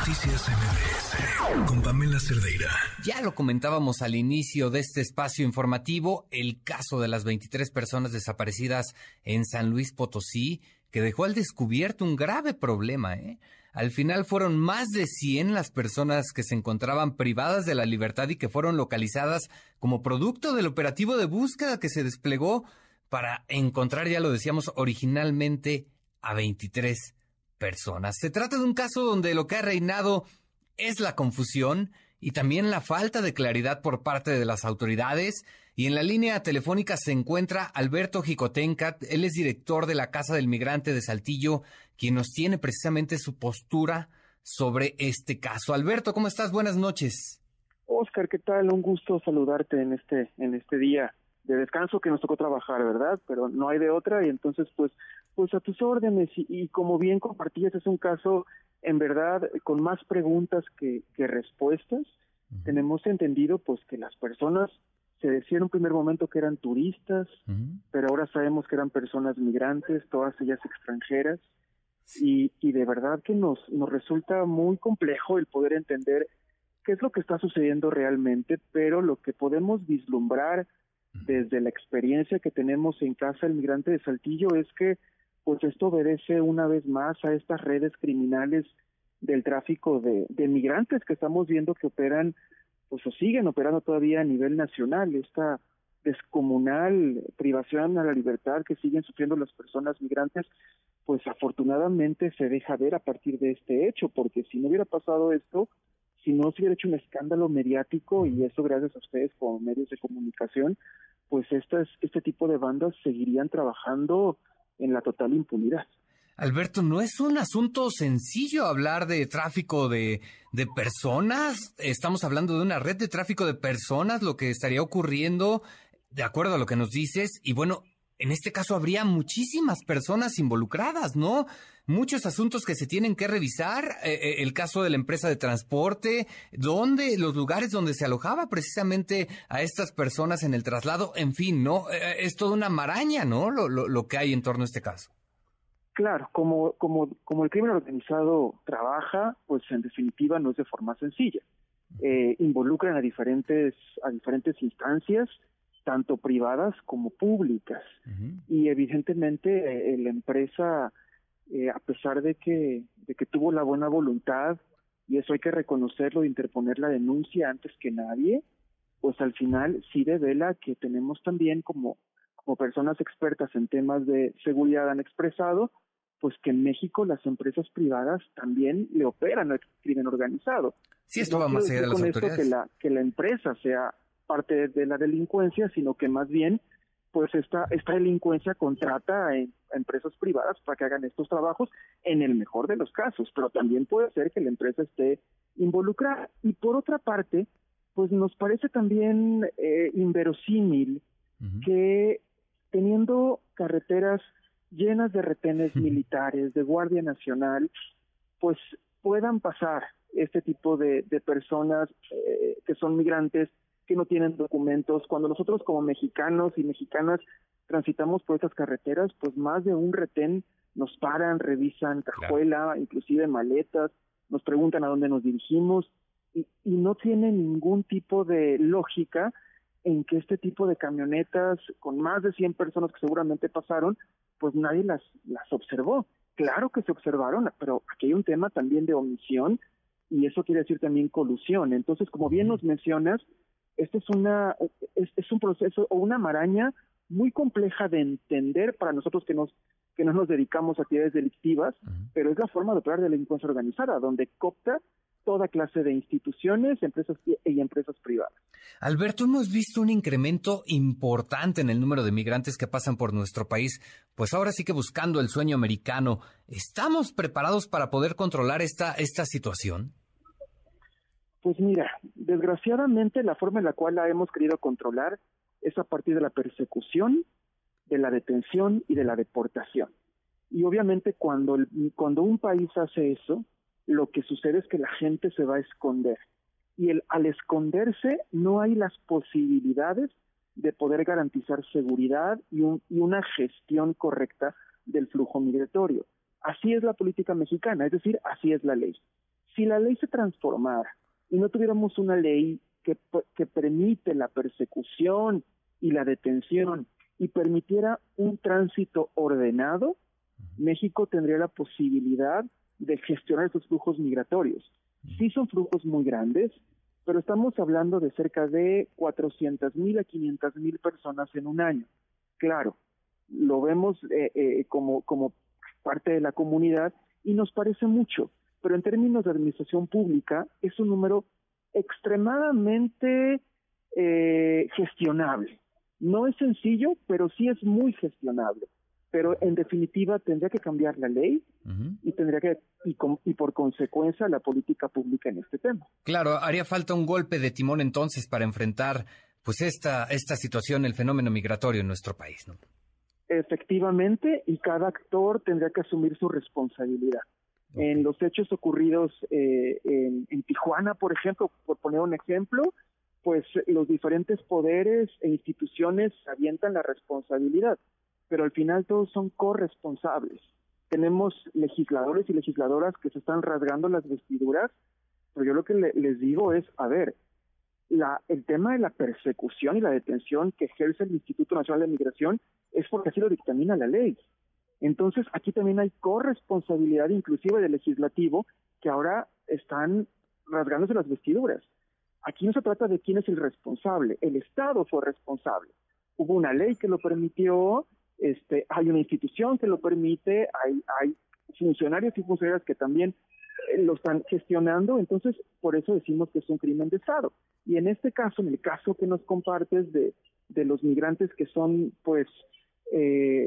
Noticias MBS con Pamela Cerdeira. Ya lo comentábamos al inicio de este espacio informativo, el caso de las 23 personas desaparecidas en San Luis Potosí, que dejó al descubierto un grave problema. ¿eh? Al final fueron más de 100 las personas que se encontraban privadas de la libertad y que fueron localizadas como producto del operativo de búsqueda que se desplegó para encontrar, ya lo decíamos originalmente, a 23 personas. Se trata de un caso donde lo que ha reinado es la confusión y también la falta de claridad por parte de las autoridades. Y en la línea telefónica se encuentra Alberto Jicotencat, él es director de la Casa del Migrante de Saltillo, quien nos tiene precisamente su postura sobre este caso. Alberto, ¿cómo estás? Buenas noches. Oscar, ¿qué tal? Un gusto saludarte en este, en este día de descanso que nos tocó trabajar, ¿verdad? Pero no hay de otra y entonces pues pues a tus órdenes. Y, como bien compartías es un caso en verdad con más preguntas que, que respuestas. Tenemos entendido pues que las personas se decía en un primer momento que eran turistas, pero ahora sabemos que eran personas migrantes, todas ellas extranjeras, y, y de verdad que nos, nos resulta muy complejo el poder entender qué es lo que está sucediendo realmente, pero lo que podemos vislumbrar desde la experiencia que tenemos en Casa el Migrante de Saltillo es que pues esto obedece una vez más a estas redes criminales del tráfico de, migrantes que estamos viendo que operan pues o siguen operando todavía a nivel nacional. Esta descomunal privación a la libertad que siguen sufriendo las personas migrantes pues afortunadamente se deja ver a partir de este hecho porque si no hubiera pasado esto si no se hubiera hecho un escándalo mediático y eso gracias a ustedes como medios de comunicación, pues estas, este tipo de bandas seguirían trabajando en la total impunidad. Alberto, no es un asunto sencillo hablar de tráfico de, de, personas. Estamos hablando de una red de tráfico de personas, lo que estaría ocurriendo, de acuerdo a lo que nos dices. Y bueno, en este caso habría muchísimas personas involucradas, ¿no? Muchos asuntos que se tienen que revisar, eh, eh, el caso de la empresa de transporte, donde los lugares donde se alojaba precisamente a estas personas en el traslado, en fin, ¿no? Eh, es toda una maraña, ¿no? Lo, lo, lo, que hay en torno a este caso. Claro, como, como, como el crimen organizado trabaja, pues en definitiva no es de forma sencilla. Eh, involucran a diferentes, a diferentes instancias, tanto privadas como públicas. Y evidentemente eh, la empresa, eh, a pesar de que, de que tuvo la buena voluntad, y eso hay que reconocerlo, interponer la denuncia antes que nadie, pues al final sí devela que tenemos también como, como personas expertas en temas de seguridad han expresado, pues que en México las empresas privadas también le operan al crimen organizado. Sí, esto va más allá de las autoridades. que la, que la empresa sea parte de la delincuencia, sino que más bien pues esta, esta delincuencia contrata a, empresas privadas para que hagan estos trabajos en el mejor de los casos, pero también puede ser que la empresa esté involucrada. Y por otra parte, pues nos parece también eh, inverosímil que teniendo carreteras llenas de retenes militares, de Guardia Nacional, pues puedan pasar este tipo de, de personas eh, que son migrantes que no tienen documentos. Cuando nosotros como mexicanos y mexicanas transitamos por estas carreteras, pues más de un retén nos paran, revisan cajuela, inclusive maletas, nos preguntan a dónde nos dirigimos y, y no tiene ningún tipo de lógica en que este tipo de camionetas con más de 100 personas que seguramente pasaron, pues nadie las, las observó. Claro que se observaron, pero aquí hay un tema también de omisión y eso quiere decir también colusión. Entonces, como bien nos mencionas, este es una es, un proceso o una maraña muy compleja de entender para nosotros que nos que no nos dedicamos a actividades delictivas, pero es la forma de operar de la delincuencia organizada, donde copta toda clase de instituciones, empresas y empresas privadas. Alberto, hemos visto un incremento importante en el número de migrantes que pasan por nuestro país, pues ahora sí que buscando el sueño americano, ¿estamos preparados para poder controlar esta, esta situación? Pues mira, desgraciadamente la forma en la cual la hemos querido controlar es a partir de la persecución, de la detención y de la deportación. Y obviamente cuando, cuando un país hace eso, lo que sucede es que la gente se va a esconder. Y el, al esconderse no hay las posibilidades de poder garantizar seguridad y, un, y una gestión correcta del flujo migratorio. Así es la política mexicana, es decir, así es la ley Si la ley se transformara y no tuviéramos una ley que, que permite la persecución y la detención y permitiera un tránsito ordenado, México tendría la posibilidad de gestionar esos flujos migratorios. Sí son flujos muy grandes, pero estamos hablando de cerca de 400 mil a 500 mil personas en un año. Claro, lo vemos eh, eh, como, como parte de la comunidad y nos parece mucho, pero en términos de administración pública es un número extremadamente eh, gestionable. No es sencillo, pero sí es muy gestionable. Pero en definitiva tendría que cambiar la ley y tendría que y, y por consecuencia la política pública en este tema. Claro, haría falta un golpe de timón entonces para enfrentar pues esta esta situación, el fenómeno migratorio en nuestro país, ¿no? Efectivamente, y cada actor tendría que asumir su responsabilidad. En los hechos ocurridos eh, en, en, Tijuana, por ejemplo, por poner un ejemplo, pues los diferentes poderes e instituciones avientan la responsabilidad, pero al final todos son corresponsables. Tenemos legisladores y legisladoras que se están rasgando las vestiduras, pero yo lo que les digo es, a ver, la, el tema de la persecución y la detención que ejerce el Instituto Nacional de Migración es porque así lo dictamina la ley. Entonces, aquí también hay corresponsabilidad inclusive del legislativo que ahora están rasgándose las vestiduras. Aquí no se trata de quién es el responsable, el Estado fue responsable. Hubo una ley que lo permitió, este, hay una institución que lo permite, hay, hay funcionarios y funcionarias que también eh, lo están gestionando, entonces por eso decimos que es un crimen de Estado. Y en este caso, en el caso que nos compartes de, de los migrantes que son pues eh,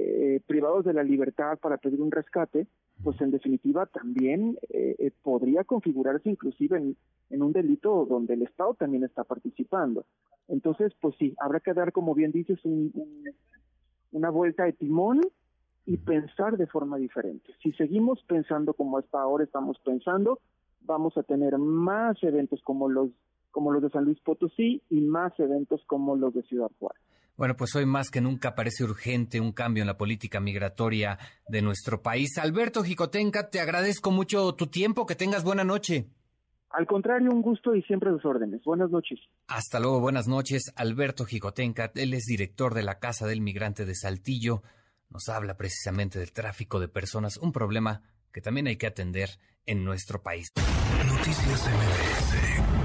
privados de la libertad para pedir un rescate, pues en definitiva también eh, eh, podría configurarse inclusive en, un delito donde el Estado también está participando. Entonces, pues sí, habrá que dar, como bien dices, una vuelta de timón y pensar de forma diferente. Si seguimos pensando como hasta ahora estamos pensando, vamos a tener más eventos como los como los de San Luis Potosí y más eventos como los de Ciudad Juárez. Bueno, pues hoy más que nunca parece urgente un cambio en la política migratoria de nuestro país. Alberto Jicotenca, te agradezco mucho tu tiempo, que tengas buena noche. Al contrario, un gusto y siempre a sus órdenes. Buenas noches. Hasta luego, buenas noches. Alberto Jicotenca, él es director de la Casa del Migrante de Saltillo. Nos habla precisamente del tráfico de personas, un problema que también hay que atender en nuestro país. Noticias MBS